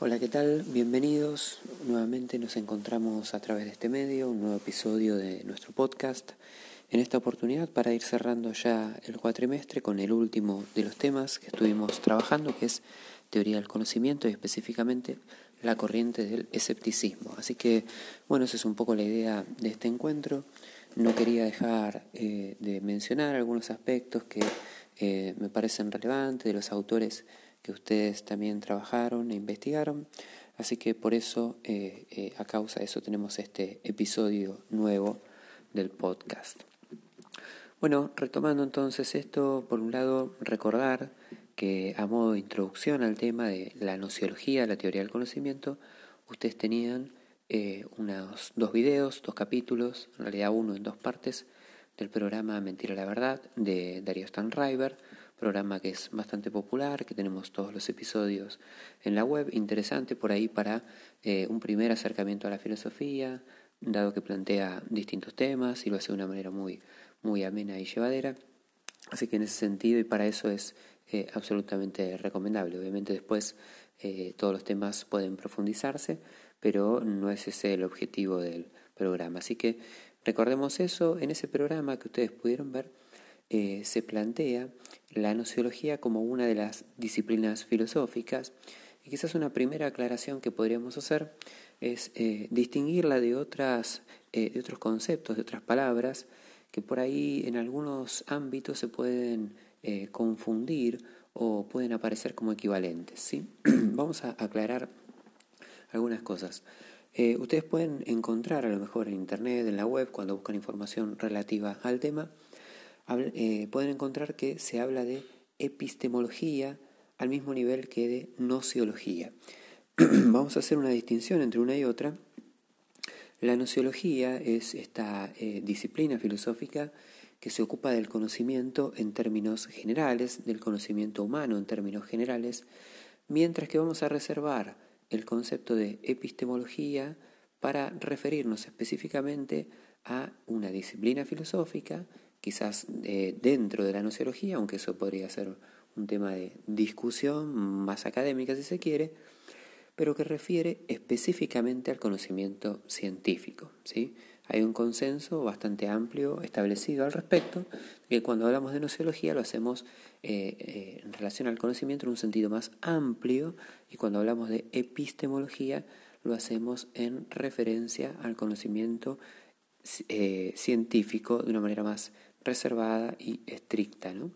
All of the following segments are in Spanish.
Hola, ¿qué tal? Bienvenidos. Nuevamente nos encontramos a través de este medio, un nuevo episodio de nuestro podcast. En esta oportunidad para ir cerrando ya el cuatrimestre con el último de los temas que estuvimos trabajando, que es teoría del conocimiento y específicamente la corriente del escepticismo. Así que, bueno, esa es un poco la idea de este encuentro. No quería dejar eh, de mencionar algunos aspectos que eh, me parecen relevantes de los autores que ustedes también trabajaron e investigaron. Así que por eso, eh, eh, a causa de eso, tenemos este episodio nuevo del podcast. Bueno, retomando entonces esto, por un lado, recordar que a modo de introducción al tema de la nociología, la teoría del conocimiento, ustedes tenían eh, unos dos videos, dos capítulos, en realidad uno en dos partes, del programa Mentira la Verdad de Darío Stanriver, programa que es bastante popular, que tenemos todos los episodios en la web, interesante por ahí para eh, un primer acercamiento a la filosofía, dado que plantea distintos temas y lo hace de una manera muy, muy amena y llevadera. Así que en ese sentido y para eso es eh, absolutamente recomendable. Obviamente después eh, todos los temas pueden profundizarse, pero no es ese el objetivo del programa. Así que recordemos eso, en ese programa que ustedes pudieron ver, eh, se plantea la nociología como una de las disciplinas filosóficas y quizás una primera aclaración que podríamos hacer es eh, distinguirla de, otras, eh, de otros conceptos, de otras palabras que por ahí en algunos ámbitos se pueden confundir o pueden aparecer como equivalentes. ¿sí? Vamos a aclarar algunas cosas. ustedes pueden encontrar a lo mejor en Internet, en la web, cuando buscan información relativa al tema, eh, pueden encontrar que se habla de epistemología al mismo nivel que de nociología. Vamos a hacer una distinción entre una y otra. La nociología es esta eh, disciplina filosófica que se ocupa del conocimiento en términos generales, del conocimiento humano en términos generales, mientras que vamos a reservar el concepto de epistemología para referirnos específicamente a una disciplina filosófica quizás eh, dentro de la nociología, aunque eso podría ser un tema de discusión más académica si se quiere, pero que refiere específicamente al conocimiento científico. ¿sí? Hay un consenso bastante amplio establecido al respecto, que cuando hablamos de nociología lo hacemos eh, eh, en relación al conocimiento en un sentido más amplio, y cuando hablamos de epistemología lo hacemos en referencia al conocimiento científico de una manera más reservada y estricta. ¿no?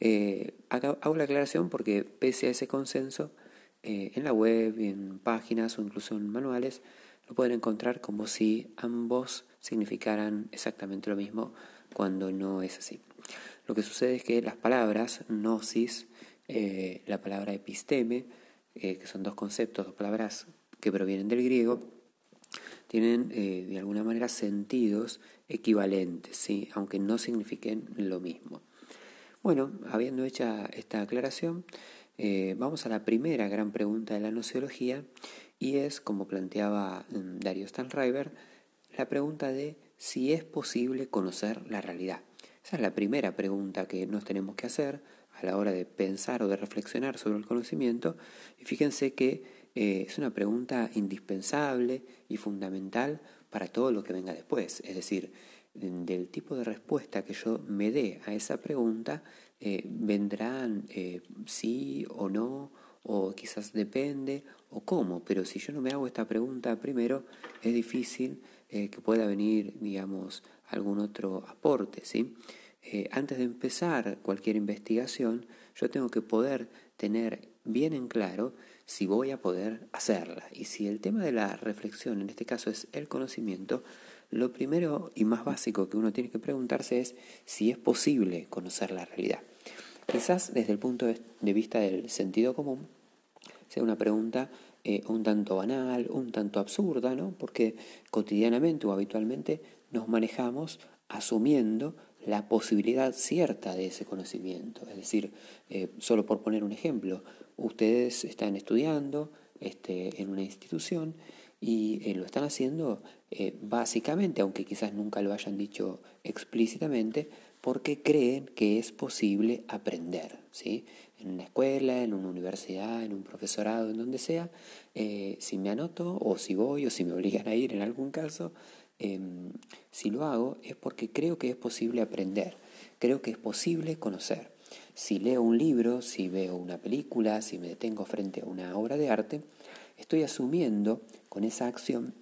Eh, hago la aclaración porque pese a ese consenso, eh, en la web, en páginas o incluso en manuales, lo pueden encontrar como si ambos significaran exactamente lo mismo cuando no es así. Lo que sucede es que las palabras gnosis, eh, la palabra episteme, que son dos conceptos, dos palabras que provienen del griego, tienen eh, de alguna manera sentidos equivalentes, ¿sí? aunque no signifiquen lo mismo. Bueno, habiendo hecha esta aclaración, eh, vamos a la primera gran pregunta de la nociología y es, como planteaba mm, Dario Stanriver, la pregunta de si es posible conocer la realidad. Esa es la primera pregunta que nos tenemos que hacer a la hora de pensar o de reflexionar sobre el conocimiento. Y fíjense que eh, es una pregunta indispensable y fundamental para todo lo que venga después. Es decir, del tipo de respuesta que yo me dé a esa pregunta, eh, vendrán eh, sí o no, o quizás depende, o cómo. Pero si yo no me hago esta pregunta primero, es difícil que pueda venir, digamos, algún otro aporte. ¿sí? antes de empezar cualquier investigación, yo tengo que poder tener bien en claro si voy a poder hacerla. Y si el tema de la reflexión, en este caso es el conocimiento, lo primero y más básico que uno tiene que preguntarse es si es posible conocer la realidad. Quizás desde el punto de vista del sentido común sea una pregunta eh, un tanto banal, un tanto absurda, ¿no? porque cotidianamente o habitualmente nos manejamos asumiendo la posibilidad cierta de ese conocimiento. Es decir, eh, solo por poner un ejemplo, ustedes están estudiando este, en una institución y eh, lo están haciendo eh, básicamente, aunque quizás nunca lo hayan dicho explícitamente, porque creen que es posible aprender. ¿sí? en una escuela, en una universidad, en un profesorado, en donde sea, eh, si me anoto o si voy o si me obligan a ir en algún caso, em, si lo hago es porque creo que es posible aprender, creo que es posible conocer. Si leo un libro, si veo una película, si me detengo frente a una obra de arte, estoy asumiendo con esa acción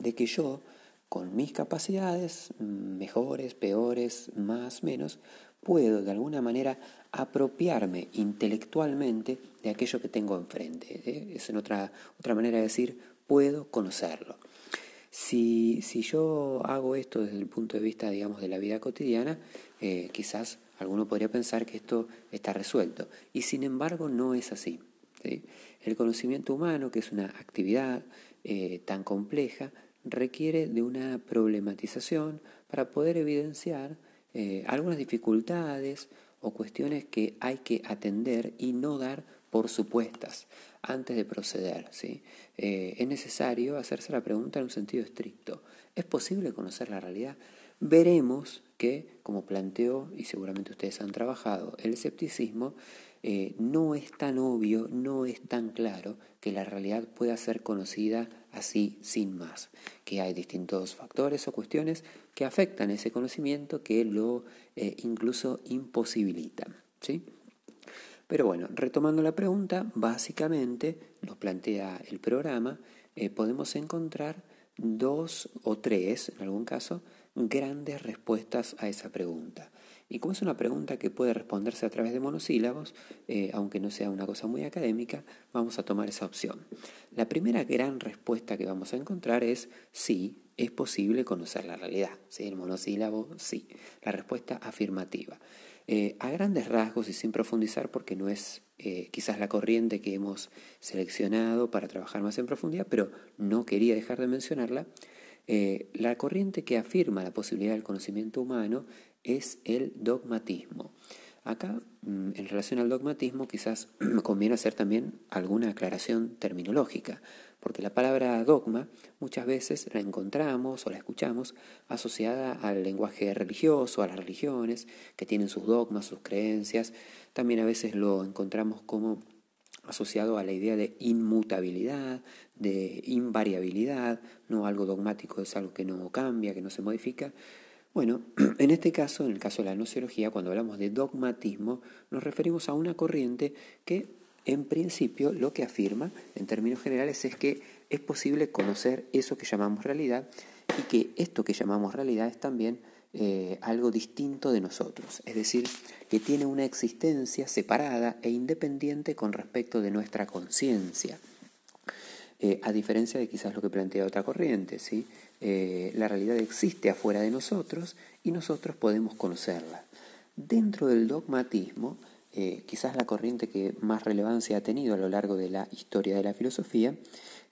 de que yo, con mis capacidades, mejores, peores, más, menos, puedo de alguna manera apropiarme intelectualmente de aquello que tengo enfrente. ¿eh? Es en otra, otra manera de decir, puedo conocerlo. Si, si, yo hago esto desde el punto de vista, digamos, de la vida cotidiana, eh, quizás alguno podría pensar que esto está resuelto. Y sin embargo no es así. El conocimiento humano, que es una actividad eh, tan compleja, requiere de una problematización para poder evidenciar eh, algunas dificultades o cuestiones que hay que atender y no dar por supuestas antes de proceder. ¿sí? Eh, es necesario hacerse la pregunta en un sentido estricto. ¿Es posible conocer la realidad? Veremos que, como planteó, y seguramente ustedes han trabajado, el escepticismo eh, no es tan obvio, no es tan claro que la realidad pueda ser conocida así sin más, que hay distintos factores o cuestiones que afectan ese conocimiento que lo eh, incluso imposibilitan. ¿sí? Pero bueno, retomando la pregunta, básicamente nos plantea el programa, eh, podemos encontrar dos o tres, en algún caso, grandes respuestas a esa pregunta. Y como es una pregunta que puede responderse a través de monosílabos, eh, aunque no sea una cosa muy académica, vamos a tomar esa opción. La primera gran respuesta que vamos a encontrar es sí, es posible conocer la realidad. ¿Sí? El monosílabo, sí. La respuesta afirmativa. Eh, a grandes rasgos y sin profundizar, porque no es eh, quizás la corriente que hemos seleccionado para trabajar más en profundidad, pero no quería dejar de mencionarla, la corriente que afirma la posibilidad del conocimiento humano es el dogmatismo. Acá, mm, en relación al dogmatismo, quizás conviene hacer también alguna aclaración terminológica, porque la palabra dogma muchas veces la encontramos o la escuchamos asociada al lenguaje religioso, a las religiones, que tienen sus dogmas, sus creencias. También a veces lo encontramos como asociado a la idea de inmutabilidad, de invariabilidad, no algo dogmático es algo que no cambia, que no se modifica, bueno, en este caso, en el caso de la nociología, cuando hablamos de dogmatismo, nos referimos a una corriente que, en principio, lo que afirma, en términos generales, es que es posible conocer eso que llamamos realidad y que esto que llamamos realidad es también eh, algo distinto de nosotros, es decir, que tiene una existencia separada e independiente con respecto de nuestra conciencia. Eh, a diferencia de quizás lo que plantea otra corriente, ¿sí? Eh, la realidad existe afuera de nosotros y nosotros podemos conocerla. Dentro del dogmatismo, quizás la corriente que más relevancia ha tenido a lo largo de la historia de la filosofía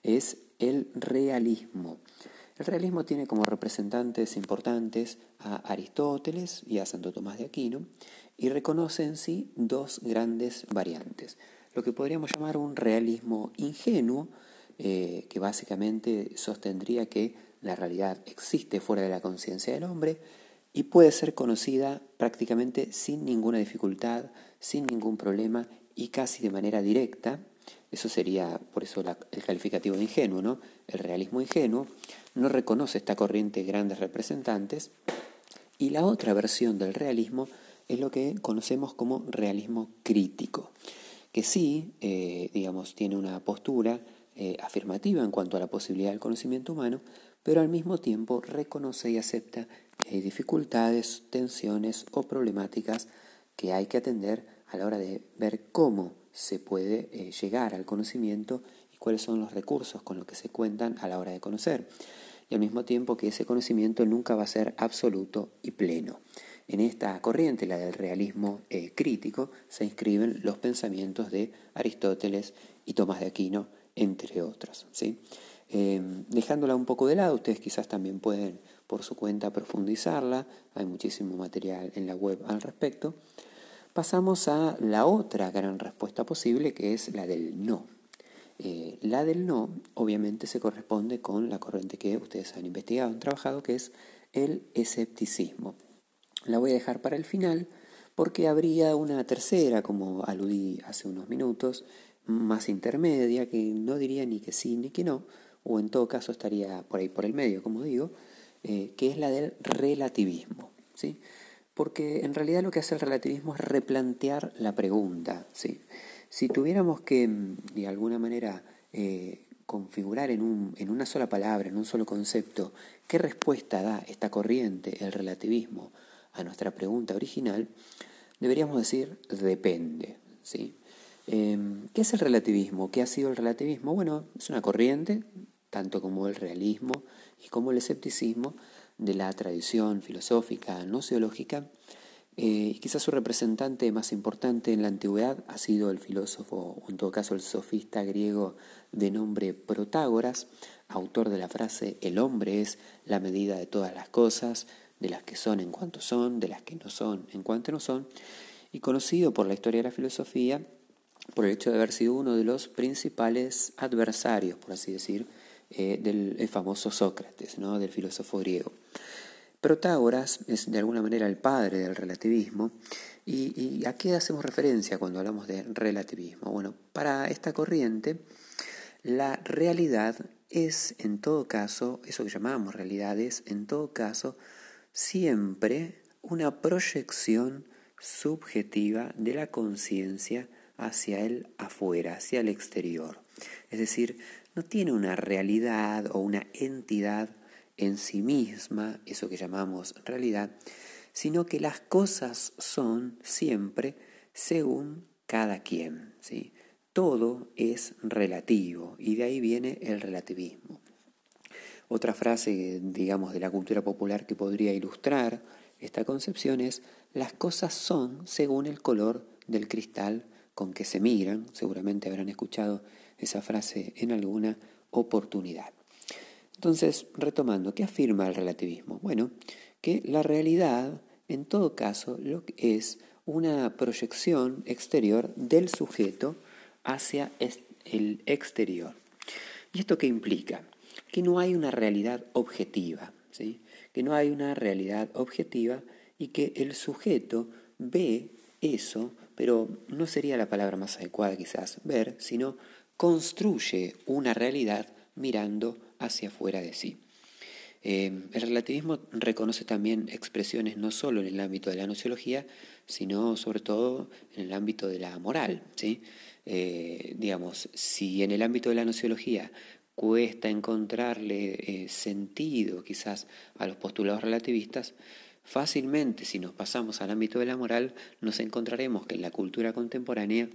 es el realismo. El realismo tiene como representantes importantes a Aristóteles y a Santo Tomás de Aquino y reconoce en sí dos grandes variantes. Lo que podríamos llamar un realismo ingenuo, eh, que básicamente sostendría que la realidad existe fuera de la conciencia del hombre y puede ser conocida prácticamente sin ninguna dificultad, sin ningún problema y casi de manera directa. Eso sería por eso el calificativo de ingenuo, ¿no? El realismo ingenuo no reconoce esta corriente de grandes representantes y la otra versión del realismo es lo que conocemos como realismo crítico, que sí, eh, digamos, tiene una postura eh, afirmativa en cuanto a la posibilidad del conocimiento humano, pero al mismo tiempo reconoce y acepta dificultades, tensiones o problemáticas que hay que atender a la hora de ver cómo se puede eh, llegar al conocimiento y cuáles son los recursos con los que se cuentan a la hora de conocer. Y al mismo tiempo que ese conocimiento nunca va a ser absoluto y pleno. En esta corriente, la del realismo eh, crítico, se inscriben los pensamientos de Aristóteles y Tomás de Aquino entre otros. ¿sí? Eh, dejándola un poco de lado, ustedes quizás también pueden por su cuenta profundizarla, hay muchísimo material en la web al respecto. Pasamos a la otra gran respuesta posible, que es la del no. Eh, la del no, obviamente, se corresponde con la corriente que ustedes han investigado, han trabajado, que es el escepticismo. La voy a dejar para el final porque habría una tercera, como aludí hace unos minutos, más intermedia, que no diría ni que sí ni que no, o en todo caso estaría por ahí por el medio, como digo, eh, que es la del relativismo. ¿sí? Porque en realidad lo que hace el relativismo es replantear la pregunta. ¿sí? Si tuviéramos que, de alguna manera, eh, configurar en, un, en una sola palabra, en un solo concepto, qué respuesta da esta corriente, el relativismo, a nuestra pregunta original, deberíamos decir depende. ¿sí? Em, ¿Qué es el relativismo? ¿Qué ha sido el relativismo? Bueno, es una corriente, tanto como el realismo y como el escepticismo, de la tradición filosófica no teológica. Eh, quizás su representante más importante en la antigüedad ha sido el filósofo, o en todo caso el sofista griego de nombre Protágoras, autor de la frase El hombre es la medida de todas las cosas, de las que son en cuanto son, de las que no son en cuanto no son, y conocido por la historia de la filosofía por el hecho de haber sido uno de los principales adversarios, por así decir, eh, del famoso Sócrates, ¿no? del filósofo griego. Protágoras es de alguna manera el padre del relativismo. ¿Y, a qué hacemos referencia cuando hablamos de relativismo? Bueno, para esta corriente, la realidad es en todo caso, eso que llamamos realidad es en todo caso siempre una proyección subjetiva de la conciencia hacia el afuera, hacia el exterior. Es decir, no tiene una realidad o una entidad en sí misma, eso que llamamos realidad, sino que las cosas son siempre según cada quien. ¿sí? Todo es relativo y de ahí viene el relativismo. Otra frase, digamos, de la cultura popular que podría ilustrar esta concepción es, las cosas son según el color del cristal con que se miran, seguramente habrán escuchado esa frase en alguna oportunidad. Entonces, retomando, ¿qué afirma el relativismo? Bueno, que la realidad, en todo caso, lo es una proyección exterior del sujeto hacia el exterior. ¿Y esto qué implica? Que no hay una realidad objetiva, ¿sí? que no hay una realidad objetiva y que el sujeto ve eso, pero no sería la palabra más adecuada quizás ver, sino construye una realidad mirando hacia afuera de sí. Eh, el relativismo reconoce también expresiones no solo en el ámbito de la nociología, sino sobre todo en el ámbito de la moral. ¿sí? Eh, digamos, si en el ámbito de la nociología cuesta encontrarle eh, sentido quizás a los postulados relativistas, fácilmente si nos pasamos al ámbito de la moral nos encontraremos que en la cultura contemporánea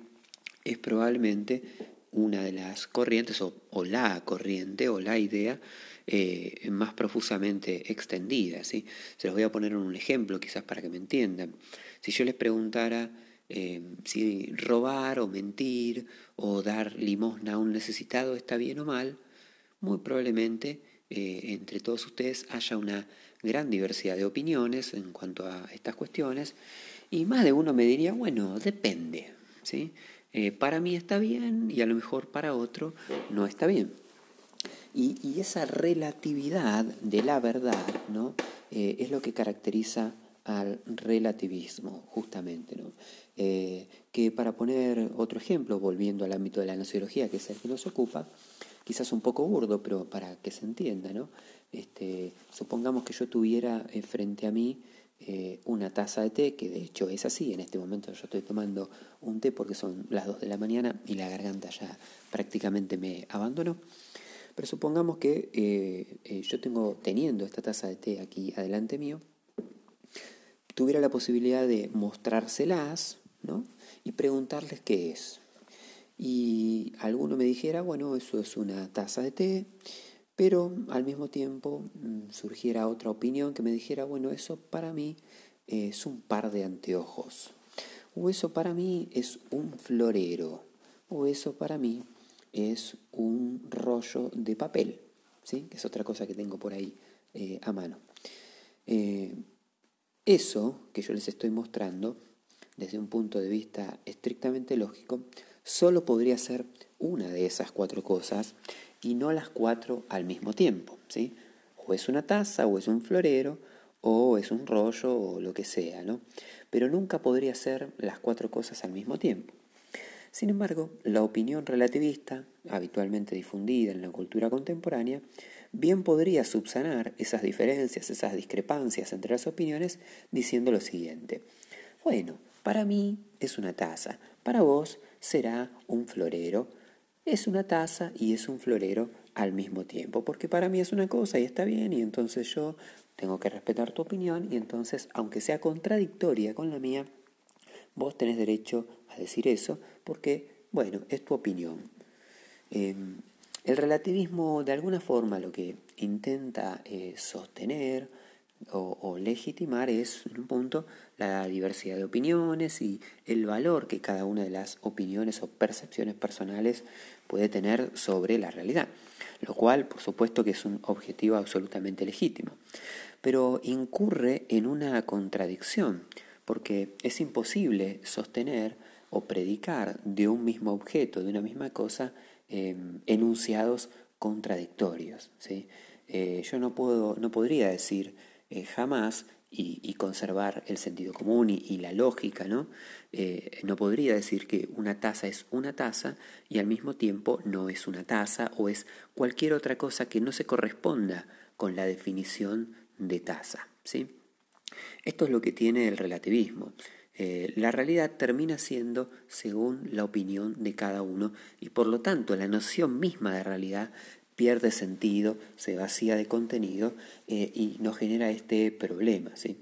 es probablemente una de las corrientes o, la corriente o la idea eh, más profusamente extendida. ¿sí? Se los voy a poner en un ejemplo quizás para que me entiendan. Si yo les preguntara eh, si robar o mentir o dar limosna a un necesitado está bien o mal, muy probablemente eh, entre todos ustedes haya una gran diversidad de opiniones en cuanto a estas cuestiones y más de uno me diría, bueno, depende. ¿sí? Eh, para mí está bien y a lo mejor para otro no está bien. Y, esa relatividad de la verdad ¿no? Eh, es lo que caracteriza al relativismo, justamente. ¿no? Eh, que para poner otro ejemplo, volviendo al ámbito de la nociología, que es el que nos ocupa, quizás un poco burdo, pero para que se entienda, ¿no? Este, supongamos que yo tuviera frente a mí eh, una taza de té, que de hecho es así, en este momento yo estoy tomando un té porque son las 2 de la mañana y la garganta ya prácticamente me abandonó. Pero supongamos que eh, eh, yo tengo, teniendo esta taza de té aquí adelante mío, tuviera la posibilidad de mostrárselas ¿no? y preguntarles qué es. Y alguno me dijera, bueno, eso es una taza de té, pero al mismo tiempo mm, surgiera otra opinión que me dijera, bueno, eso para mí es un par de anteojos, o eso para mí es un florero, o eso para mí es un rollo de papel, ¿sí? que es otra cosa que tengo por ahí eh, a mano. Eh, eso que yo les estoy mostrando, desde un punto de vista estrictamente lógico, solo podría ser una de esas cuatro cosas y no las cuatro al mismo tiempo. ¿sí? O es una taza, o es un florero, o es un rollo o lo que sea, ¿no? Pero nunca podría ser las cuatro cosas al mismo tiempo. Sin embargo, la opinión relativista, habitualmente difundida en la cultura contemporánea, bien podría subsanar esas diferencias, esas discrepancias entre las opiniones, diciendo lo siguiente. Bueno, para mí es una taza, para vos será un florero. Es una taza y es un florero al mismo tiempo, porque para mí es una cosa y está bien, y entonces yo tengo que respetar tu opinión, y entonces, aunque sea contradictoria con la mía, vos tenés derecho a decir eso, porque, bueno, es tu opinión. Em, el relativismo, de alguna forma, lo que intenta eh, sostener o, legitimar es, en un punto, la diversidad de opiniones y el valor que cada una de las opiniones o percepciones personales puede tener sobre la realidad, lo cual, por supuesto, que es un objetivo absolutamente legítimo, pero incurre en una contradicción, porque es imposible sostener o predicar de un mismo objeto, de una misma cosa, em, enunciados contradictorios. ¿sí? Eh, yo no, puedo, no podría decir eh, jamás y, conservar el sentido común y, la lógica, ¿no? Eh, no podría decir que una taza es una taza y al mismo tiempo no es una taza o es cualquier otra cosa que no se corresponda con la definición de taza, ¿sí? Esto es lo que tiene el relativismo. Eh, la realidad termina siendo según la opinión de cada uno y por lo tanto la noción misma de realidad pierde sentido, se vacía de contenido eh, y nos genera este problema. ¿sí?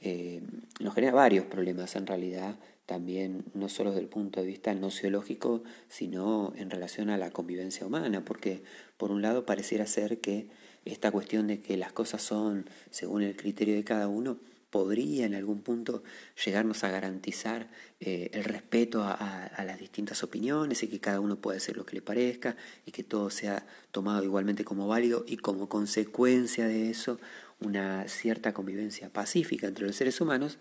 Eh, nos genera varios problemas en realidad, también no solo desde el punto de vista nociológico, sino en relación a la convivencia humana, porque por un lado pareciera ser que esta cuestión de que las cosas son según el criterio de cada uno, podría en algún punto llegarnos a garantizar eh, el respeto a, las distintas opiniones y que cada uno pueda hacer lo que le parezca y que todo sea tomado igualmente como válido y como consecuencia de eso una cierta convivencia pacífica entre los seres humanos,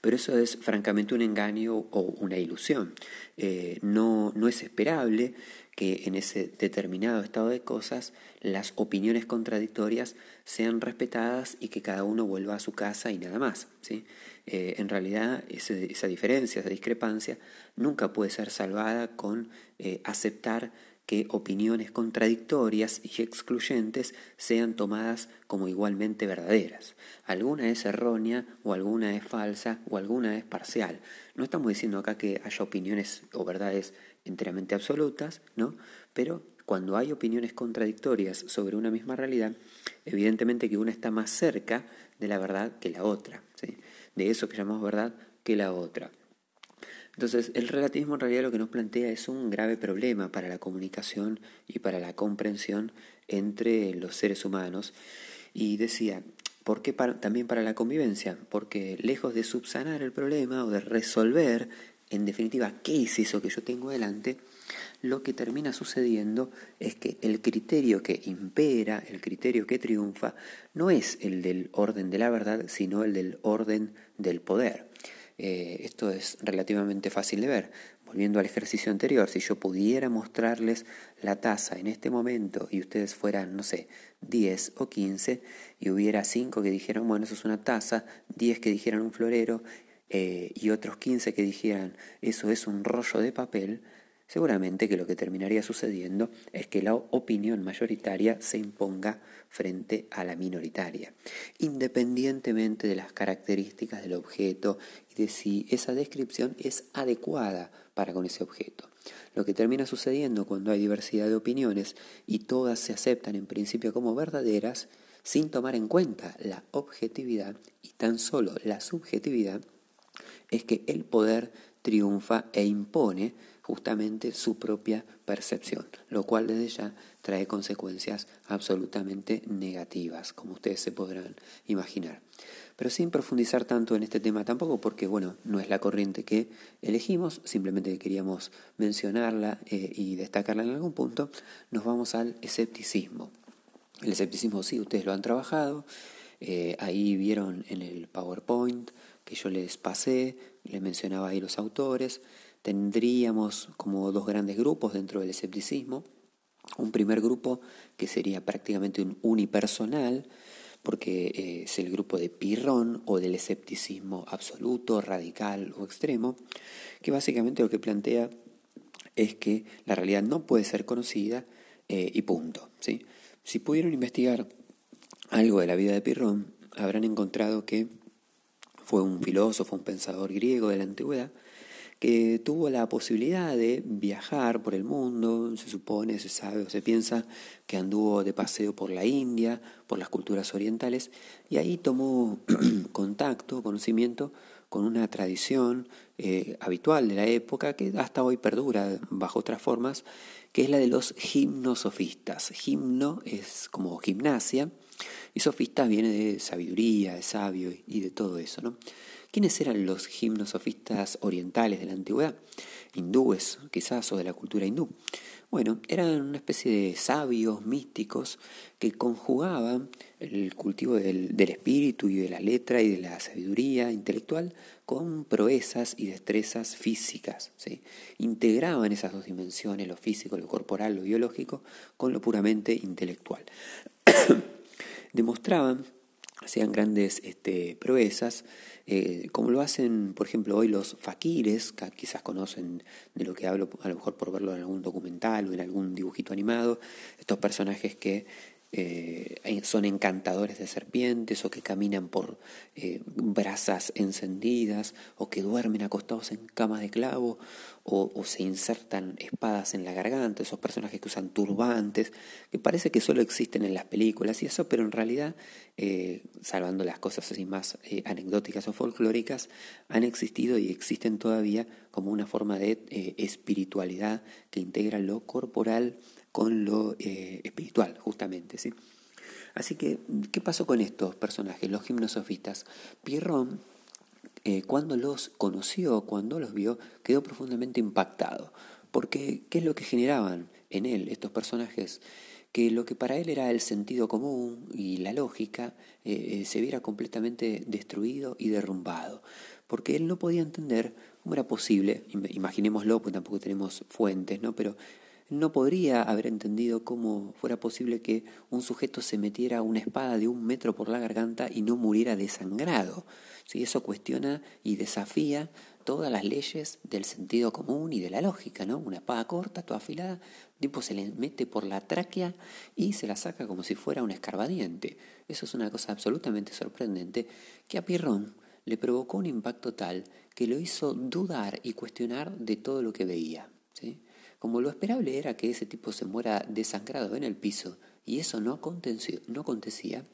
pero eso es francamente un engaño o una ilusión. Eh, no, no es esperable que en ese determinado estado de cosas las opiniones contradictorias sean respetadas y que cada uno vuelva a su casa y nada más. ¿sí? Eh, en realidad esa diferencia, esa discrepancia, nunca puede ser salvada con eh, aceptar que opiniones contradictorias y excluyentes sean tomadas como igualmente verdaderas. Alguna es errónea o alguna es falsa o alguna es parcial. No estamos diciendo acá que haya opiniones o verdades enteramente absolutas, ¿no? Pero cuando hay opiniones contradictorias sobre una misma realidad, evidentemente que una está más cerca de la verdad que la otra, ¿sí? de eso que llamamos verdad que la otra. Entonces, el relativismo en realidad lo que nos plantea es un grave problema para la comunicación y para la comprensión entre los seres humanos. Y decía, ¿por qué también para la convivencia? Porque lejos de subsanar el problema o de resolver en definitiva, ¿qué es eso que yo tengo delante? Lo que termina sucediendo es que el criterio que impera, el criterio que triunfa, no es el del orden de la verdad, sino el del orden del poder. Eh, esto es relativamente fácil de ver. Volviendo al ejercicio anterior, si yo pudiera mostrarles la taza en este momento y ustedes fueran, no sé, 10 o 15 y hubiera 5 que dijeran, bueno, eso es una taza, 10 que dijeran un florero eh, y otros 15 que dijeran eso es un rollo de papel, seguramente que lo que terminaría sucediendo es que la opinión mayoritaria se imponga frente a la minoritaria, independientemente de las características del objeto y de si esa descripción es adecuada para con ese objeto. Lo que termina sucediendo cuando hay diversidad de opiniones y todas se aceptan en principio como verdaderas, sin tomar en cuenta la objetividad y tan solo la subjetividad, es que el poder triunfa e impone justamente su propia percepción, lo cual desde ya trae consecuencias absolutamente negativas, como ustedes se podrán imaginar. Pero sin profundizar tanto en este tema tampoco, porque bueno, no es la corriente que elegimos, simplemente queríamos mencionarla eh, y destacarla en algún punto, nos vamos al escepticismo. El escepticismo sí, ustedes lo han trabajado, eh, ahí vieron en el PowerPoint que yo les pasé, les mencionaba ahí los autores, tendríamos como dos grandes grupos dentro del escepticismo. Un primer grupo que sería prácticamente un unipersonal, porque eh, es el grupo de Pirrón o del escepticismo absoluto, radical o extremo, que básicamente lo que plantea es que la realidad no puede ser conocida eh, y punto. ¿sí? Si pudieron investigar algo de la vida de Pirrón, habrán encontrado que fue un filósofo, un pensador griego de la antigüedad, que tuvo la posibilidad de viajar por el mundo, se supone, se sabe o se piensa que anduvo de paseo por la India, por las culturas orientales, y ahí tomó contacto, conocimiento con una tradición eh, habitual de la época que hasta hoy perdura bajo otras formas, que es la de los gimnosofistas. Gimno es como gimnasia y sofista viene de sabiduría, de sabio y de todo eso, ¿no? ¿Quiénes eran los gimnosofistas orientales de la antigüedad? Hindúes, quizás, o de la cultura hindú. Bueno, eran una especie de sabios místicos que conjugaban el cultivo del, espíritu y de la letra y de la sabiduría intelectual con proezas y destrezas físicas. Integraban esas dos dimensiones, lo físico, lo corporal, lo biológico, con lo puramente intelectual. Demostraban, hacían grandes este, proezas, eh, como lo hacen, por ejemplo, hoy los faquires, que quizás conocen de lo que hablo, a lo mejor por verlo en algún documental o en algún dibujito animado, estos personajes que eh, son encantadores de serpientes o que caminan por eh, brasas encendidas o que duermen acostados en camas de clavo o, se insertan espadas en la garganta, esos personajes que usan turbantes, que parece que solo existen en las películas y eso, pero en realidad, eh, salvando las cosas así más anecdóticas o folclóricas, han existido y existen todavía como una forma de espiritualidad que integra lo corporal con lo eh, espiritual, justamente. ¿sí? Así que, ¿qué pasó con estos personajes, los gimnosofistas? Pierrón, eh, cuando los conoció, cuando los vio, quedó profundamente impactado. Porque, ¿qué es lo que generaban en él estos personajes? Que lo que para él era el sentido común y la lógica eh, se viera completamente destruido y derrumbado. Porque él no podía entender cómo era posible, imaginémoslo, porque tampoco tenemos fuentes, ¿no? Pero no podría haber entendido cómo fuera posible que un sujeto se metiera una espada de un metro por la garganta y no muriera desangrado. Si Eso cuestiona y desafía todas las leyes del sentido común y de la lógica, ¿no? Una espada corta, toda afilada, tipo se le mete por la tráquea y se la saca como si fuera un escarbadiente. Eso es una cosa absolutamente sorprendente que a Pirrón le provocó un impacto tal que lo hizo dudar y cuestionar de todo lo que veía. ¿sí? Como lo esperable era que ese tipo se muera desangrado en el piso, y eso no, acontecía,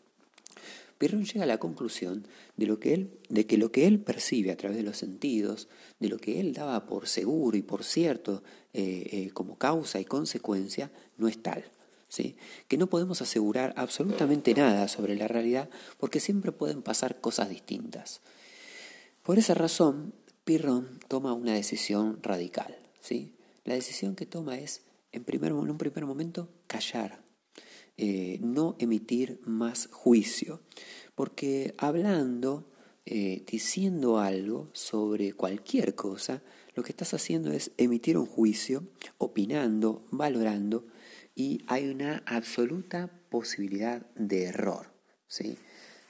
Pirrón llega a la conclusión de, lo que él, de que lo que él percibe a través de los sentidos, de lo que él daba por seguro y por cierto eh, eh, como causa y consecuencia, no es tal. ¿sí? Que no podemos asegurar absolutamente nada sobre la realidad porque siempre pueden pasar cosas distintas. Por esa razón, Pirrón toma una decisión radical. ¿sí? La decisión que toma es, en, primer, en un primer momento, callar, eh, no emitir más juicio, porque hablando, eh, diciendo algo sobre cualquier cosa, lo que estás haciendo es emitir un juicio, opinando, valorando, y hay una absoluta posibilidad de error. ¿sí?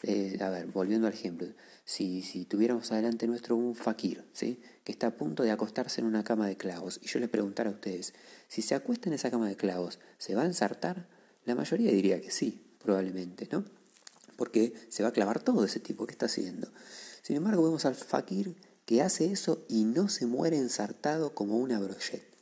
Eh, a ver, volviendo al ejemplo, si, si tuviéramos adelante nuestro un fakir, ¿sí? Que está a punto de acostarse en una cama de clavos, y yo le preguntara a ustedes, si se acuesta en esa cama de clavos, ¿se va a ensartar? La mayoría diría que sí, probablemente, ¿no? Porque se va a clavar todo ese tipo que está haciendo. Sin embargo, vemos al fakir que hace eso y no se muere ensartado como una brochette.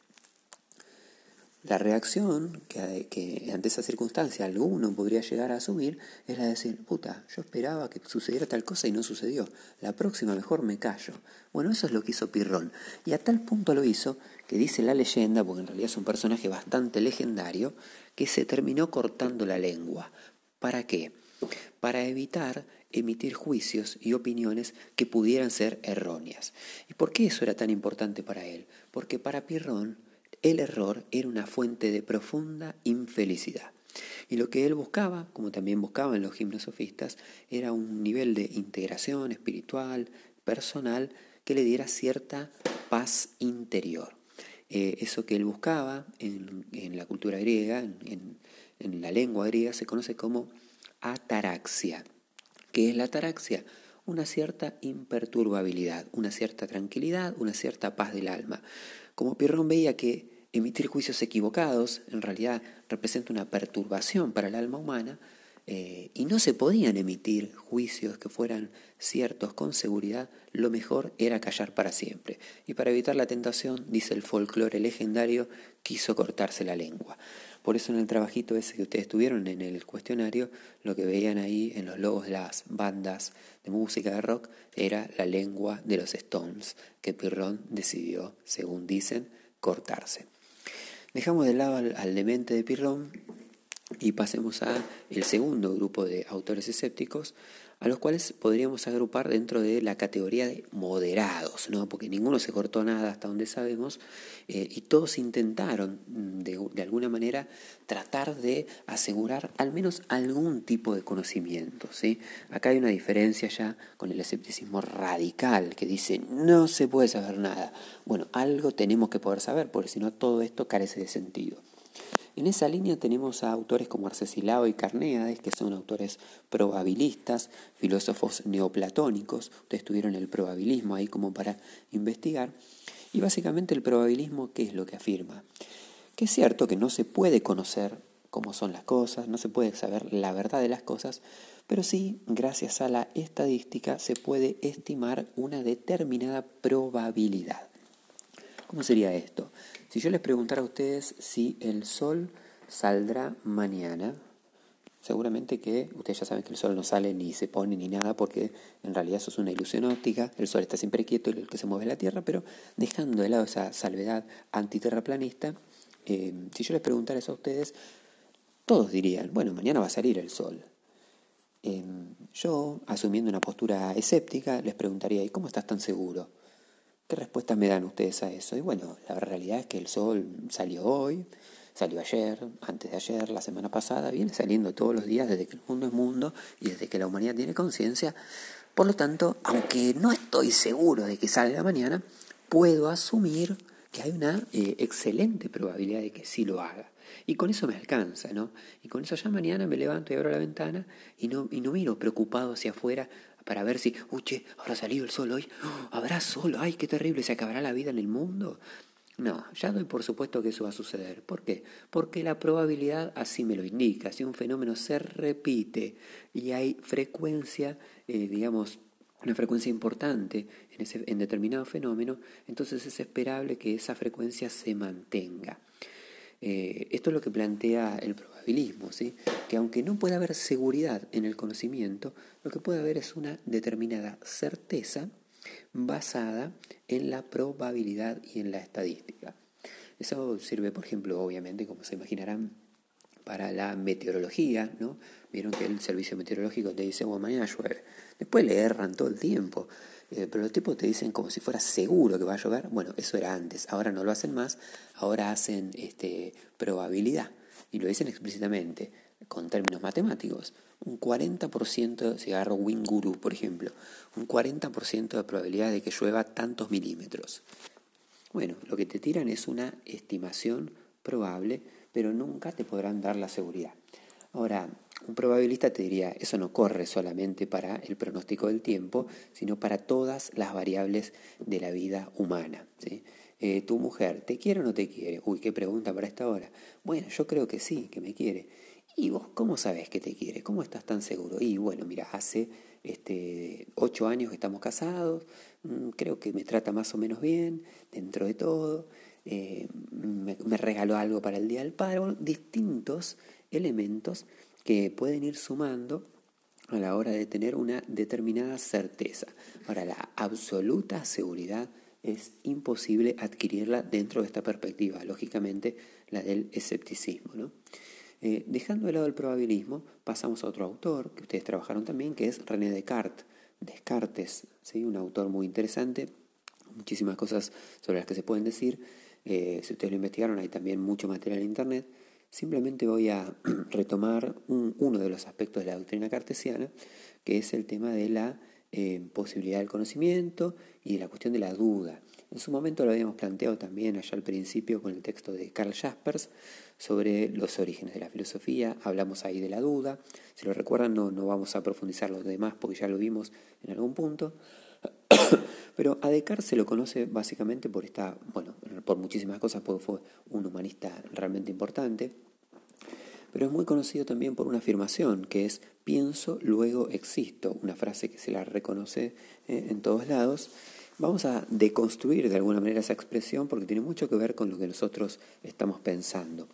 La reacción que, ante esa circunstancia alguno podría llegar a asumir es la de decir, puta, yo esperaba que sucediera tal cosa y no sucedió. La próxima mejor me callo. Bueno, eso es lo que hizo Pirrón. Y a tal punto lo hizo que dice la leyenda, porque en realidad es un personaje bastante legendario, que se terminó cortando la lengua. ¿Para qué? Para evitar emitir juicios y opiniones que pudieran ser erróneas. ¿Y por qué eso era tan importante para él? Porque para Pirrón el error era una fuente de profunda infelicidad. Y lo que él buscaba, como también buscaban los gimnosofistas, era un nivel de integración espiritual, personal, que le diera cierta paz interior. Eh, eso que él buscaba en, la cultura griega, en, la lengua griega, se conoce como ataraxia. ¿Qué es la ataraxia? Una cierta imperturbabilidad, una cierta tranquilidad, una cierta paz del alma. Como Pirrón veía que emitir juicios equivocados en realidad representa una perturbación para el alma humana, eh, y no se podían emitir juicios que fueran ciertos con seguridad, lo mejor era callar para siempre. Y para evitar la tentación, dice el folclore legendario, quiso cortarse la lengua. Por eso en el trabajito ese que ustedes tuvieron en el cuestionario, lo que veían ahí en los logos de las bandas de música de rock era la lengua de los Stones, que Pirrón decidió, según dicen, cortarse. Dejamos de lado al, demente de Pirrón y pasemos a el segundo grupo de autores escépticos, a los cuales podríamos agrupar dentro de la categoría de moderados, ¿no? porque ninguno se cortó nada hasta donde sabemos, eh, y todos intentaron mm, de, de, alguna manera tratar de asegurar al menos algún tipo de conocimiento. ¿sí? Acá hay una diferencia ya con el escepticismo radical, que dice no se puede saber nada. Bueno, algo tenemos que poder saber, porque si no todo esto carece de sentido. En esa línea tenemos a autores como Arcesilao y Carneades, que son autores probabilistas, filósofos neoplatónicos. Ustedes tuvieron el probabilismo ahí como para investigar. Y básicamente el probabilismo, ¿qué es lo que afirma? Que es cierto que no se puede conocer cómo son las cosas, no se puede saber la verdad de las cosas, pero sí, gracias a la estadística, se puede estimar una determinada probabilidad. ¿Cómo sería esto? Si yo les preguntara a ustedes si el sol saldrá mañana, seguramente que ustedes ya saben que el sol no sale ni se pone ni nada porque en realidad eso es una ilusión óptica, el sol está siempre quieto y el que se mueve la Tierra, pero dejando de lado esa salvedad antiterraplanista, eh, si yo les preguntara eso a ustedes, todos dirían, bueno, mañana va a salir el sol. Eh, yo, asumiendo una postura escéptica, les preguntaría, ¿y cómo estás tan seguro? ¿Qué respuestas me dan ustedes a eso? Y bueno, la realidad es que el sol salió hoy, salió ayer, antes de ayer, la semana pasada, viene saliendo todos los días desde que el mundo es mundo y desde que la humanidad tiene conciencia. Por lo tanto, aunque no estoy seguro de que salga mañana, puedo asumir que hay una eh, excelente probabilidad de que sí lo haga. Y con eso me alcanza, ¿no? Y con eso ya mañana me levanto y abro la ventana y no, y no miro preocupado hacia afuera para ver si, uche, habrá salido el sol hoy, habrá sol, ay, qué terrible, se acabará la vida en el mundo. No, ya doy por supuesto que eso va a suceder. ¿Por qué? Porque la probabilidad así me lo indica. Si un fenómeno se repite y hay frecuencia, eh, digamos, una frecuencia importante en, ese, en determinado fenómeno, entonces es esperable que esa frecuencia se mantenga. Eh, esto es lo que plantea el probabilismo, ¿sí? que aunque no pueda haber seguridad en el conocimiento, lo que puede haber es una determinada certeza basada en la probabilidad y en la estadística. Eso sirve, por ejemplo, obviamente, como se imaginarán, para la meteorología, ¿no? Vieron que el servicio meteorológico te dice, bueno, mañana llueve. Después le erran todo el tiempo. Eh, pero los tipos te dicen como si fuera seguro que va a llover. Bueno, eso era antes, ahora no lo hacen más, ahora hacen este, probabilidad y lo dicen explícitamente con términos matemáticos. Un 40%, si agarro Winguru, por ejemplo, un 40% de probabilidad de que llueva tantos milímetros. Bueno, lo que te tiran es una estimación probable, pero nunca te podrán dar la seguridad. Ahora, un probabilista te diría, eso no corre solamente para el pronóstico del tiempo, sino para todas las variables de la vida humana. Eh, ¿Tu mujer te quiere o no te quiere? Uy, qué pregunta para esta hora. Bueno, yo creo que sí, que me quiere. ¿Y vos cómo sabes que te quiere? ¿Cómo estás tan seguro? Y bueno, mira, hace este, ocho años que estamos casados, mm, creo que me trata más o menos bien, dentro de todo, eh, me, regaló algo para el Día del Padre, distintos elementos que pueden ir sumando a la hora de tener una determinada certeza. Ahora, la absoluta seguridad es imposible adquirirla dentro de esta perspectiva, lógicamente la del escepticismo. Eh, dejando de lado el probabilismo, pasamos a otro autor que ustedes trabajaron también, que es René Descartes, Descartes, un autor muy interesante, muchísimas cosas sobre las que se pueden decir. Eh, si ustedes lo investigaron, hay también mucho material en Internet. Simplemente voy a retomar uno de los aspectos de la doctrina cartesiana, que es el tema de la eh, posibilidad del conocimiento y de la cuestión de la duda. En su momento lo habíamos planteado también allá al principio con el texto de Karl Jaspers sobre los orígenes de la filosofía, hablamos ahí de la duda, si lo recuerdan no, no vamos a profundizar los demás porque ya lo vimos en algún punto, pero a Descartes se lo conoce básicamente por esta, bueno, por muchísimas cosas, porque fue un humanista realmente importante, pero es muy conocido también por una afirmación que es pienso, luego existo, una frase que se la reconoce eh, en todos lados. Vamos a deconstruir de alguna manera esa expresión porque tiene mucho que ver con lo que nosotros estamos pensando.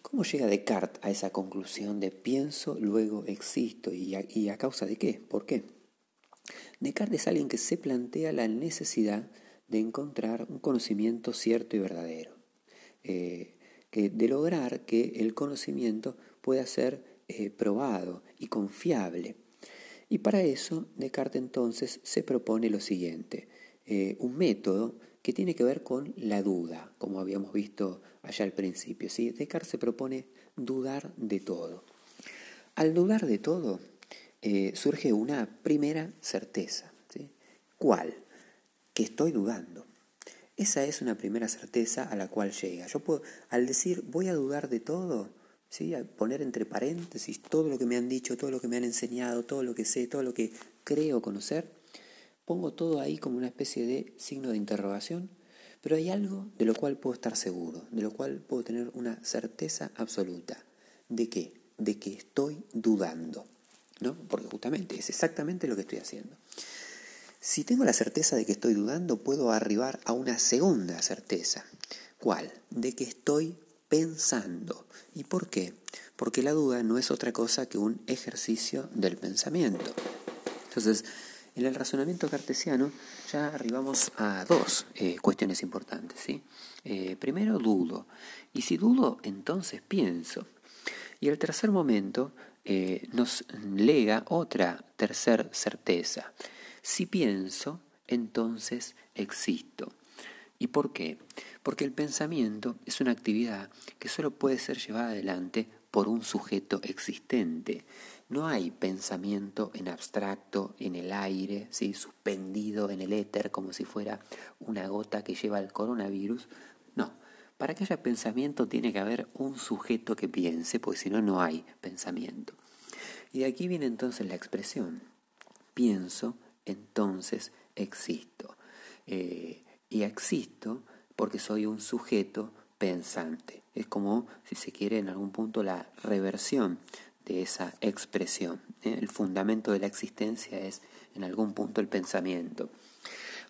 ¿Cómo llega Descartes a esa conclusión de pienso, luego existo? ¿Y a, y a causa de qué? ¿Por qué? Descartes es alguien que se plantea la necesidad de encontrar un conocimiento cierto y verdadero. Eh, que de lograr que el conocimiento pueda ser eh, probado y confiable. Y para eso Descartes entonces se propone lo siguiente, eh, un método que tiene que ver con la duda, como habíamos visto allá al principio. ¿sí? Descartes se propone dudar de todo. Al dudar de todo eh, surge una primera certeza. ¿Cuál? Que estoy dudando. Esa es una primera certeza a la cual llega. Yo puedo, al decir voy a dudar de todo, ¿sí? al poner entre paréntesis todo lo que me han dicho, todo lo que me han enseñado, todo lo que sé, todo lo que creo conocer, pongo todo ahí como una especie de signo de interrogación, pero hay algo de lo cual puedo estar seguro, de lo cual puedo tener una certeza absoluta. ¿De qué? De que estoy dudando. ¿No? Porque justamente es exactamente lo que estoy haciendo. Si tengo la certeza de que estoy dudando, puedo arribar a una segunda certeza. ¿Cuál? De que estoy pensando. ¿Y por qué? Porque la duda no es otra cosa que un ejercicio del pensamiento. Entonces, en el razonamiento cartesiano ya arribamos a dos eh, cuestiones importantes. ¿sí? Eh, primero, dudo. Y si dudo, entonces pienso. Y el tercer momento eh, nos lega otra tercer certeza. Si pienso, entonces existo. ¿Y por qué? Porque el pensamiento es una actividad que solo puede ser llevada adelante por un sujeto existente. No hay pensamiento en abstracto, en el aire, ¿sí? suspendido en el éter como si fuera una gota que lleva el coronavirus. No, para que haya pensamiento tiene que haber un sujeto que piense, porque si no, no hay pensamiento. Y de aquí viene entonces la expresión. Pienso entonces existo. Eh, y existo porque soy un sujeto pensante. Es como, si se quiere, en algún punto la reversión de esa expresión. ¿eh? El fundamento de la existencia es, en algún punto, el pensamiento.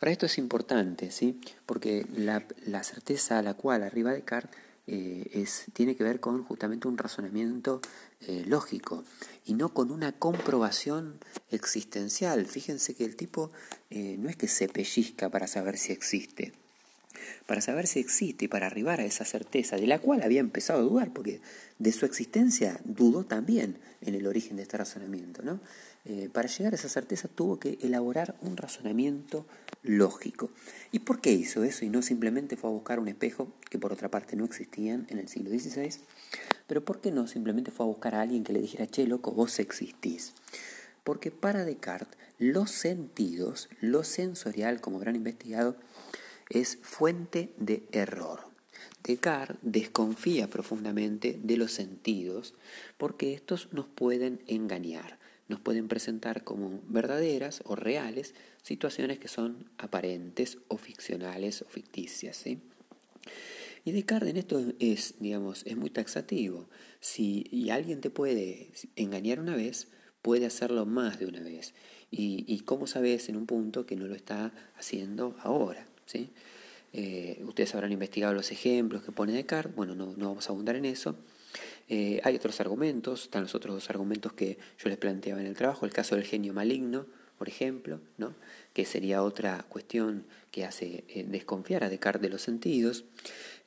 Ahora, esto es importante, ¿sí? porque la, la certeza a la cual arriba Descartes eh, es, tiene que ver con justamente un razonamiento eh, lógico y no con una comprobación existencial. Fíjense que el tipo eh, no es que se pellizca para saber si existe, para saber si existe y para arribar a esa certeza, de la cual había empezado a dudar, porque de su existencia dudó también en el origen de este razonamiento. ¿no? Eh, para llegar a esa certeza tuvo que elaborar un razonamiento lógico. ¿Y por qué hizo eso? Y no simplemente fue a buscar un espejo, que por otra parte no existían en el siglo XVI, pero ¿por qué no simplemente fue a buscar a alguien que le dijera, che, loco, vos existís? Porque para Descartes los sentidos, lo sensorial, como habrán investigado, es fuente de error. Descartes desconfía profundamente de los sentidos porque estos nos pueden engañar, nos pueden presentar como verdaderas o reales situaciones que son aparentes o ficcionales o ficticias. Y Descartes en esto es, digamos, es muy taxativo. Si alguien te puede engañar una vez, puede hacerlo más de una vez. ¿Y, y cómo sabes en un punto que no lo está haciendo ahora? ¿sí? Eh, ustedes habrán investigado los ejemplos que pone Descartes, bueno, no, no vamos a abundar en eso. Eh, hay otros argumentos, están los otros dos argumentos que yo les planteaba en el trabajo, el caso del genio maligno, por ejemplo, ¿no? que sería otra cuestión que hace eh, desconfiar a Descartes de los sentidos,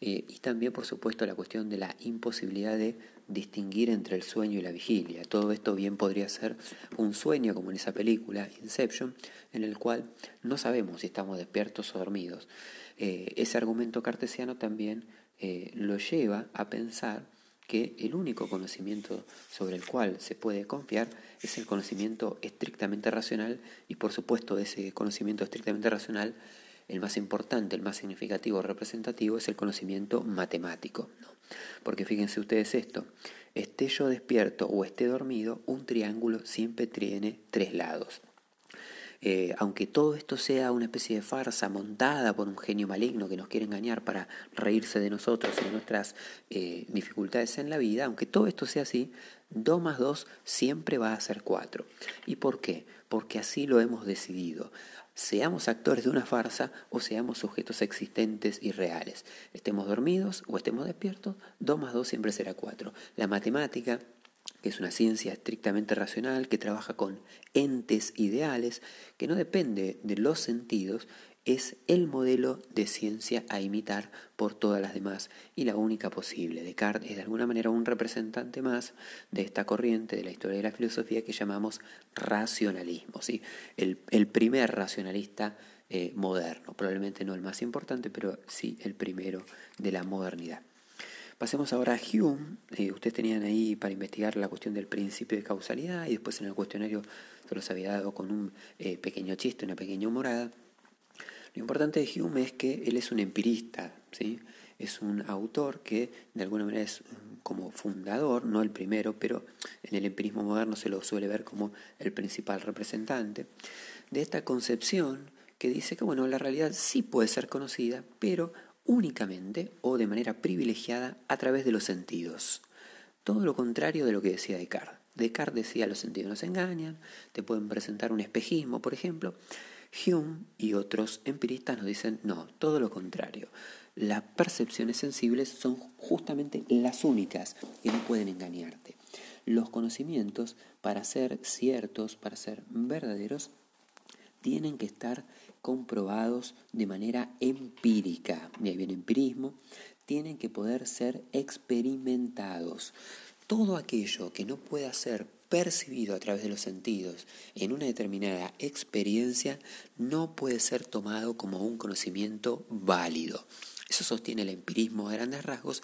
y también, por supuesto, la cuestión de la imposibilidad de distinguir entre el sueño y la vigilia. Todo esto bien podría ser un sueño, como en esa película, Inception, en el cual no sabemos si estamos despiertos o dormidos. Eh, ese argumento cartesiano también eh, lo lleva a pensar que el único conocimiento sobre el cual se puede confiar es el conocimiento estrictamente racional y por supuesto ese conocimiento estrictamente racional el más importante, el más significativo, representativo es el conocimiento matemático. Porque fíjense ustedes esto, esté yo despierto o esté dormido, un triángulo siempre tiene tres lados. Eh, aunque todo esto sea una especie de farsa montada por un genio maligno que nos quiere engañar para reírse de nosotros y de nuestras eh, dificultades en la vida, aunque todo esto sea así, 2 más 2 siempre va a ser 4. ¿Y por qué? Porque así lo hemos decidido seamos actores de una farsa o seamos sujetos existentes y reales. Estemos dormidos o estemos despiertos, 2 más 2 siempre será 4. La matemática, que es una ciencia estrictamente racional, que trabaja con entes ideales, que no depende de los sentidos, es el modelo de ciencia a imitar por todas las demás y la única posible. Descartes es de alguna manera un representante más de esta corriente de la historia de la filosofía que llamamos racionalismo, ¿sí? el, primer racionalista eh, moderno, probablemente no el más importante, pero sí el primero de la modernidad. Pasemos ahora a Hume. Eh, ustedes tenían ahí para investigar la cuestión del principio de causalidad y después en el cuestionario se los había dado con un eh, pequeño chiste, una pequeña humorada. Lo importante de Hume es que él es un empirista, ¿sí? es un autor que de alguna manera es como fundador, no el primero, pero en el empirismo moderno se lo suele ver como el principal representante, de esta concepción que dice que bueno, la realidad sí puede ser conocida, pero únicamente o de manera privilegiada a través de los sentidos. Todo lo contrario de lo que decía Descartes. Descartes decía los sentidos nos engañan, te pueden presentar un espejismo, por ejemplo, Hume y otros empiristas nos dicen, no, todo lo contrario. Las percepciones sensibles son justamente las únicas que no pueden engañarte. Los conocimientos, para ser ciertos, para ser verdaderos, tienen que estar comprobados de manera empírica. Y ahí viene empirismo. Tienen que poder ser experimentados. Todo aquello que no pueda ser percibido a través de los sentidos en una determinada experiencia no puede ser tomado como un conocimiento válido. Eso sostiene el empirismo a grandes rasgos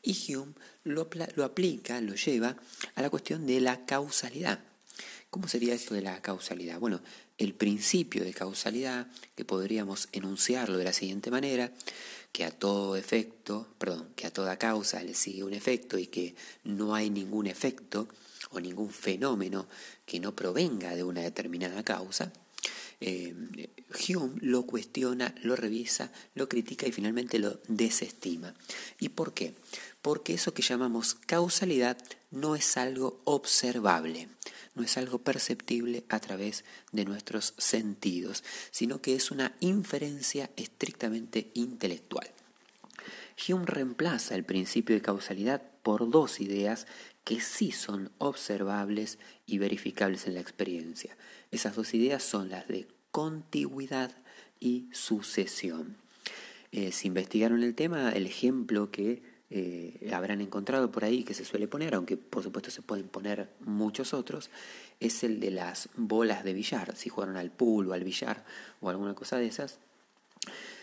y Hume lo, lo aplica, lo lleva a la cuestión de la causalidad. ¿Cómo sería esto de la causalidad? Bueno, el principio de causalidad, que podríamos enunciarlo de la siguiente manera, que a todo efecto, perdón, que a toda causa le sigue un efecto y que no hay ningún efecto o ningún fenómeno que no provenga de una determinada causa, eh, Hume lo cuestiona, lo revisa, lo critica y finalmente lo desestima. ¿Y por qué? Porque eso que llamamos causalidad no es algo observable, no es algo perceptible a través de nuestros sentidos, sino que es una inferencia estrictamente intelectual. Hume reemplaza el principio de causalidad por dos ideas que sí son observables y verificables en la experiencia. Esas dos ideas son las de contigüidad y sucesión. Eh, si investigaron el tema, el ejemplo que eh, habrán encontrado por ahí que se suele poner, aunque por supuesto se pueden poner muchos otros, es el de las bolas de billar. Si jugaron al pool o al billar o alguna cosa de esas,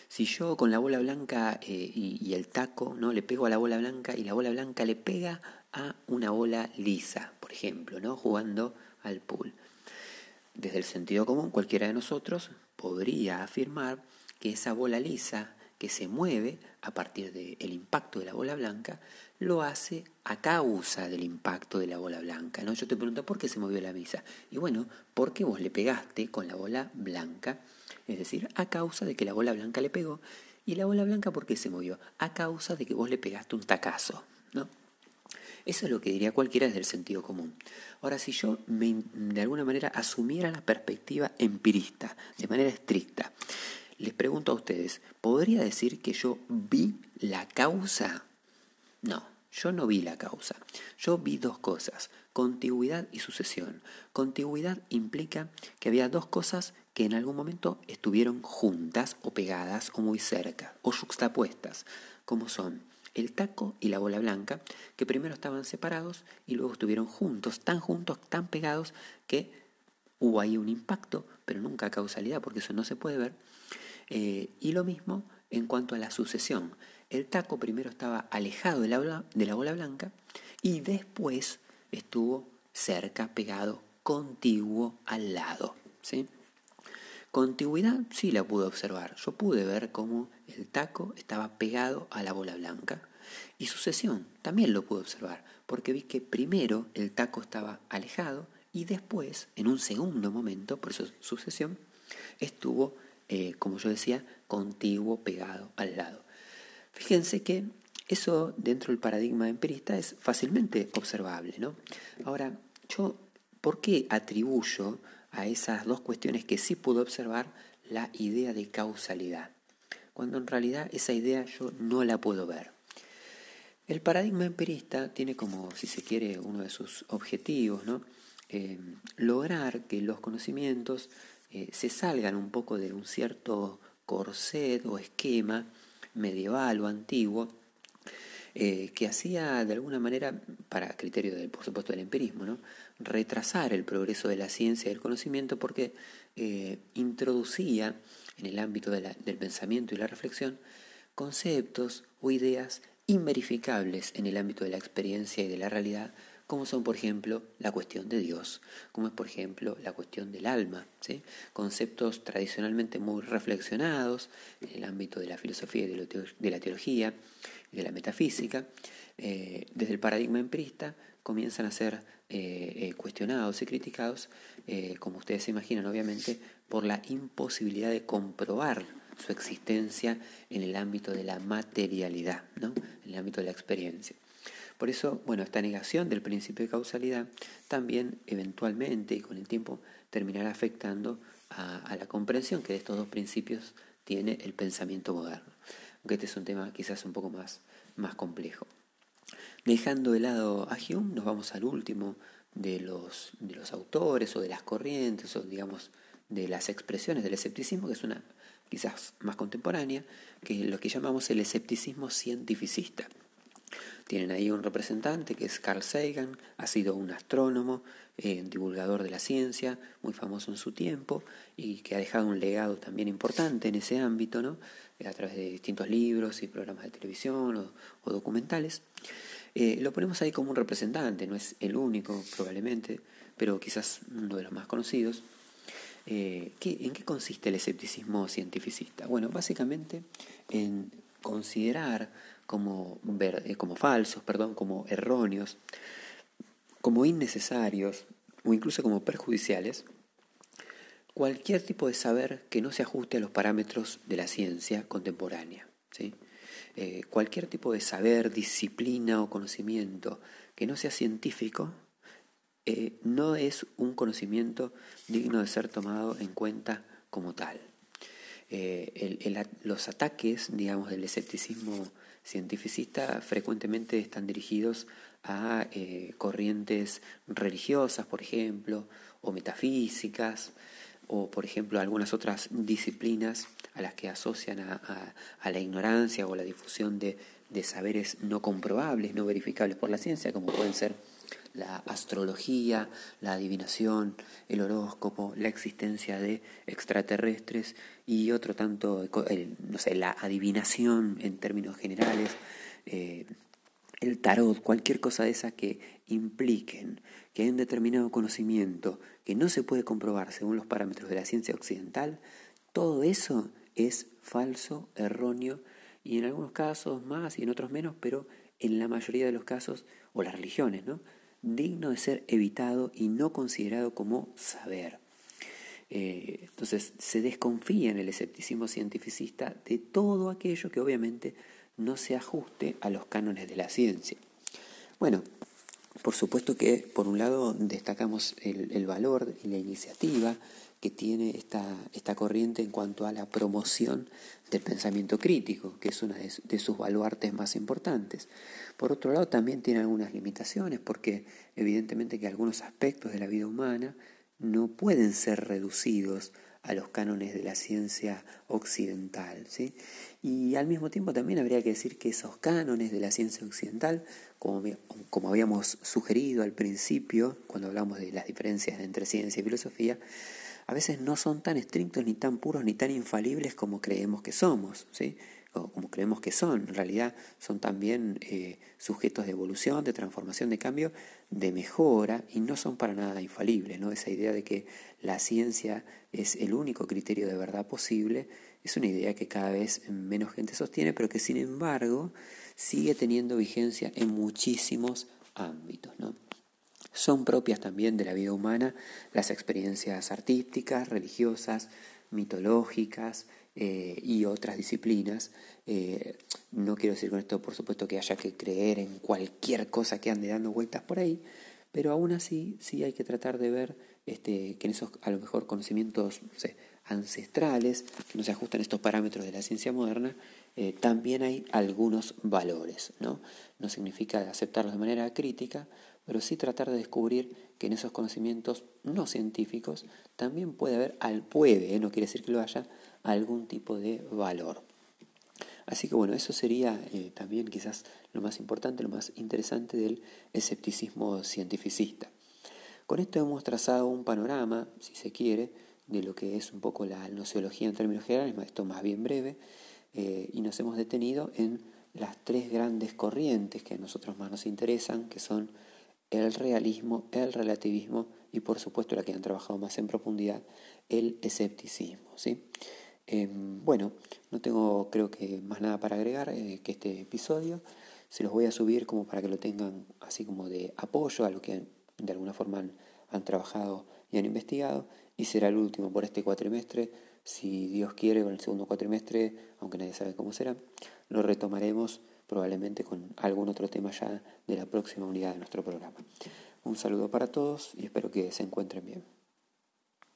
si yo con la bola blanca eh, y, y, el taco no le pego a la bola blanca y la bola blanca le pega a una bola lisa, por ejemplo, ¿no? jugando al pool. Desde el sentido común, cualquiera de nosotros podría afirmar que esa bola lisa que se mueve a partir del impacto de la bola blanca, lo hace a causa del impacto de la bola blanca. ¿no? Yo te pregunto, ¿por qué se movió la misa? Y bueno, porque vos le pegaste con la bola blanca, es decir, a causa de que la bola blanca le pegó. ¿Y la bola blanca por qué se movió? A causa de que vos le pegaste un tacazo. ¿no? Eso es lo que diría cualquiera desde el sentido común. Ahora, si yo de alguna manera asumiera la perspectiva empirista, de manera estricta, les pregunto a ustedes, ¿podría decir que yo vi la causa? No, yo no vi la causa. Yo vi dos cosas, contigüidad y sucesión. Contigüidad implica que había dos cosas que en algún momento estuvieron juntas o pegadas o muy cerca o juxtapuestas, como son el taco y la bola blanca, que primero estaban separados y luego estuvieron juntos, tan juntos, tan pegados, que hubo ahí un impacto, pero nunca causalidad, porque eso no se puede ver. Eh, y lo mismo en cuanto a la sucesión. el taco primero estaba alejado de la, de la bola blanca y después estuvo cerca, pegado, contiguo al lado. ¿sí? Contigüidad sí la pude observar. Yo pude ver cómo el taco estaba pegado a la bola blanca. Y sucesión también lo pude observar, porque vi que primero el taco estaba alejado y después, en un segundo momento, por su sucesión, estuvo, eh, como yo decía, contiguo pegado al lado. Fíjense que eso dentro del paradigma empirista es fácilmente observable. ¿no? Ahora, yo, ¿por qué atribuyo a esas dos cuestiones que sí puedo observar la idea de causalidad? Cuando en realidad esa idea yo no la puedo ver. El paradigma empirista tiene como, si se quiere, uno de sus objetivos, ¿no? Eh, lograr que los conocimientos eh, se salgan un poco de un cierto corset o esquema medieval o antiguo eh, que hacía de alguna manera, para criterio del, por supuesto del empirismo, ¿no? retrasar el progreso de la ciencia y del conocimiento porque eh, introducía en el ámbito del pensamiento y la reflexión conceptos o ideas inverificables en el ámbito de la experiencia y de la realidad, como son, por ejemplo, la cuestión de Dios, como es, por ejemplo, la cuestión del alma, conceptos tradicionalmente muy reflexionados en el ámbito de la filosofía y de la teología, de la metafísica, eh, desde el paradigma empirista comienzan a ser eh, eh, cuestionados y criticados, como ustedes se imaginan, obviamente, por la imposibilidad de comprobar su existencia en el ámbito de la materialidad, ¿no? en el ámbito de la experiencia. Por eso, bueno, esta negación del principio de causalidad también eventualmente y con el tiempo terminará afectando a, la comprensión que de estos dos principios tiene el pensamiento moderno aunque este es un tema quizás un poco más, más complejo. Dejando de lado a Hume, nos vamos al último de los, de los autores o de las corrientes o digamos de las expresiones del escepticismo, que es una quizás más contemporánea, que es lo que llamamos el escepticismo cientificista. Tienen ahí un representante que es Carl Sagan, ha sido un astrónomo, eh, divulgador de la ciencia, muy famoso en su tiempo y que ha dejado un legado también importante en ese ámbito, ¿no? Eh, a través de distintos libros y programas de televisión o, documentales. Eh, lo ponemos ahí como un representante, no es el único probablemente, pero quizás uno de los más conocidos. ¿En qué consiste el escepticismo cientificista? Bueno, básicamente en considerar como, como falsos, perdón, como erróneos, como innecesarios o incluso como perjudiciales cualquier tipo de saber que no se ajuste a los parámetros de la ciencia contemporánea. ¿sí? Eh, cualquier tipo de saber, disciplina o conocimiento que no sea científico eh, no es un conocimiento digno de ser tomado en cuenta como tal. Eh, los ataques, digamos, del escepticismo cientificista frecuentemente están dirigidos a eh, corrientes religiosas, por ejemplo, o metafísicas, o por ejemplo algunas otras disciplinas a las que asocian a, la ignorancia o la difusión de, de, saberes no comprobables, no verificables por la ciencia, como pueden ser la astrología, la adivinación, el horóscopo, la existencia de extraterrestres y otro tanto, no sé, la adivinación en términos generales, eh, el tarot, cualquier cosa de esa que impliquen que hay un determinado conocimiento que no se puede comprobar según los parámetros de la ciencia occidental, todo eso es falso, erróneo y en algunos casos más y en otros menos, pero en la mayoría de los casos, o las religiones, ¿no? Digno de ser evitado y no considerado como saber. Eh, entonces se desconfía en el escepticismo cientificista de todo aquello que obviamente no se ajuste a los cánones de la ciencia. Bueno, por supuesto que por un lado destacamos el, valor y la iniciativa que tiene esta, esta, corriente en cuanto a la promoción del pensamiento crítico, que es una de, sus baluartes más importantes. Por otro lado, también tiene algunas limitaciones, porque evidentemente que algunos aspectos de la vida humana no pueden ser reducidos a los cánones de la ciencia occidental. ¿sí? Y al mismo tiempo también habría que decir que esos cánones de la ciencia occidental, como, como habíamos sugerido al principio, cuando hablamos de las diferencias entre ciencia y filosofía, a veces no son tan estrictos, ni tan puros, ni tan infalibles como creemos que somos. ¿sí? o como creemos que son, en realidad son también eh, sujetos de evolución, de transformación, de cambio, de mejora y no son para nada infalibles. ¿no? Esa idea de que la ciencia es el único criterio de verdad posible es una idea que cada vez menos gente sostiene, pero que sin embargo sigue teniendo vigencia en muchísimos ámbitos. ¿no? Son propias también de la vida humana las experiencias artísticas, religiosas, mitológicas eh, y otras disciplinas. Eh, no quiero decir con esto, por supuesto, que haya que creer en cualquier cosa que ande dando vueltas por ahí, pero aún así sí hay que tratar de ver este, que en esos a lo mejor conocimientos ancestrales, que no se ajustan a estos parámetros de la ciencia moderna, eh, también hay algunos valores. ¿no? no significa aceptarlos de manera crítica, pero sí tratar de descubrir que en esos conocimientos no científicos también puede haber, al puede, ¿eh? no quiere decir que lo haya, algún tipo de valor. Así que bueno, eso sería eh, también quizás lo más importante, lo más interesante del escepticismo cientificista. Con esto hemos trazado un panorama, si se quiere, de lo que es un poco la nociología en términos generales, esto más bien breve, eh, y nos hemos detenido en las tres grandes corrientes que a nosotros más nos interesan, que son el realismo, el relativismo y por supuesto la que han trabajado más en profundidad, el escepticismo. ¿sí? Em, bueno, no tengo creo que más nada para agregar eh, que este episodio. Se los voy a subir como para que lo tengan así como de apoyo a lo que de alguna forma han, han trabajado y han investigado. Y será el último por este cuatrimestre. Si Dios quiere, con el segundo cuatrimestre, aunque nadie sabe cómo será, lo retomaremos probablemente con algún otro tema ya de la próxima unidad de nuestro programa. Un saludo para todos y espero que se encuentren bien.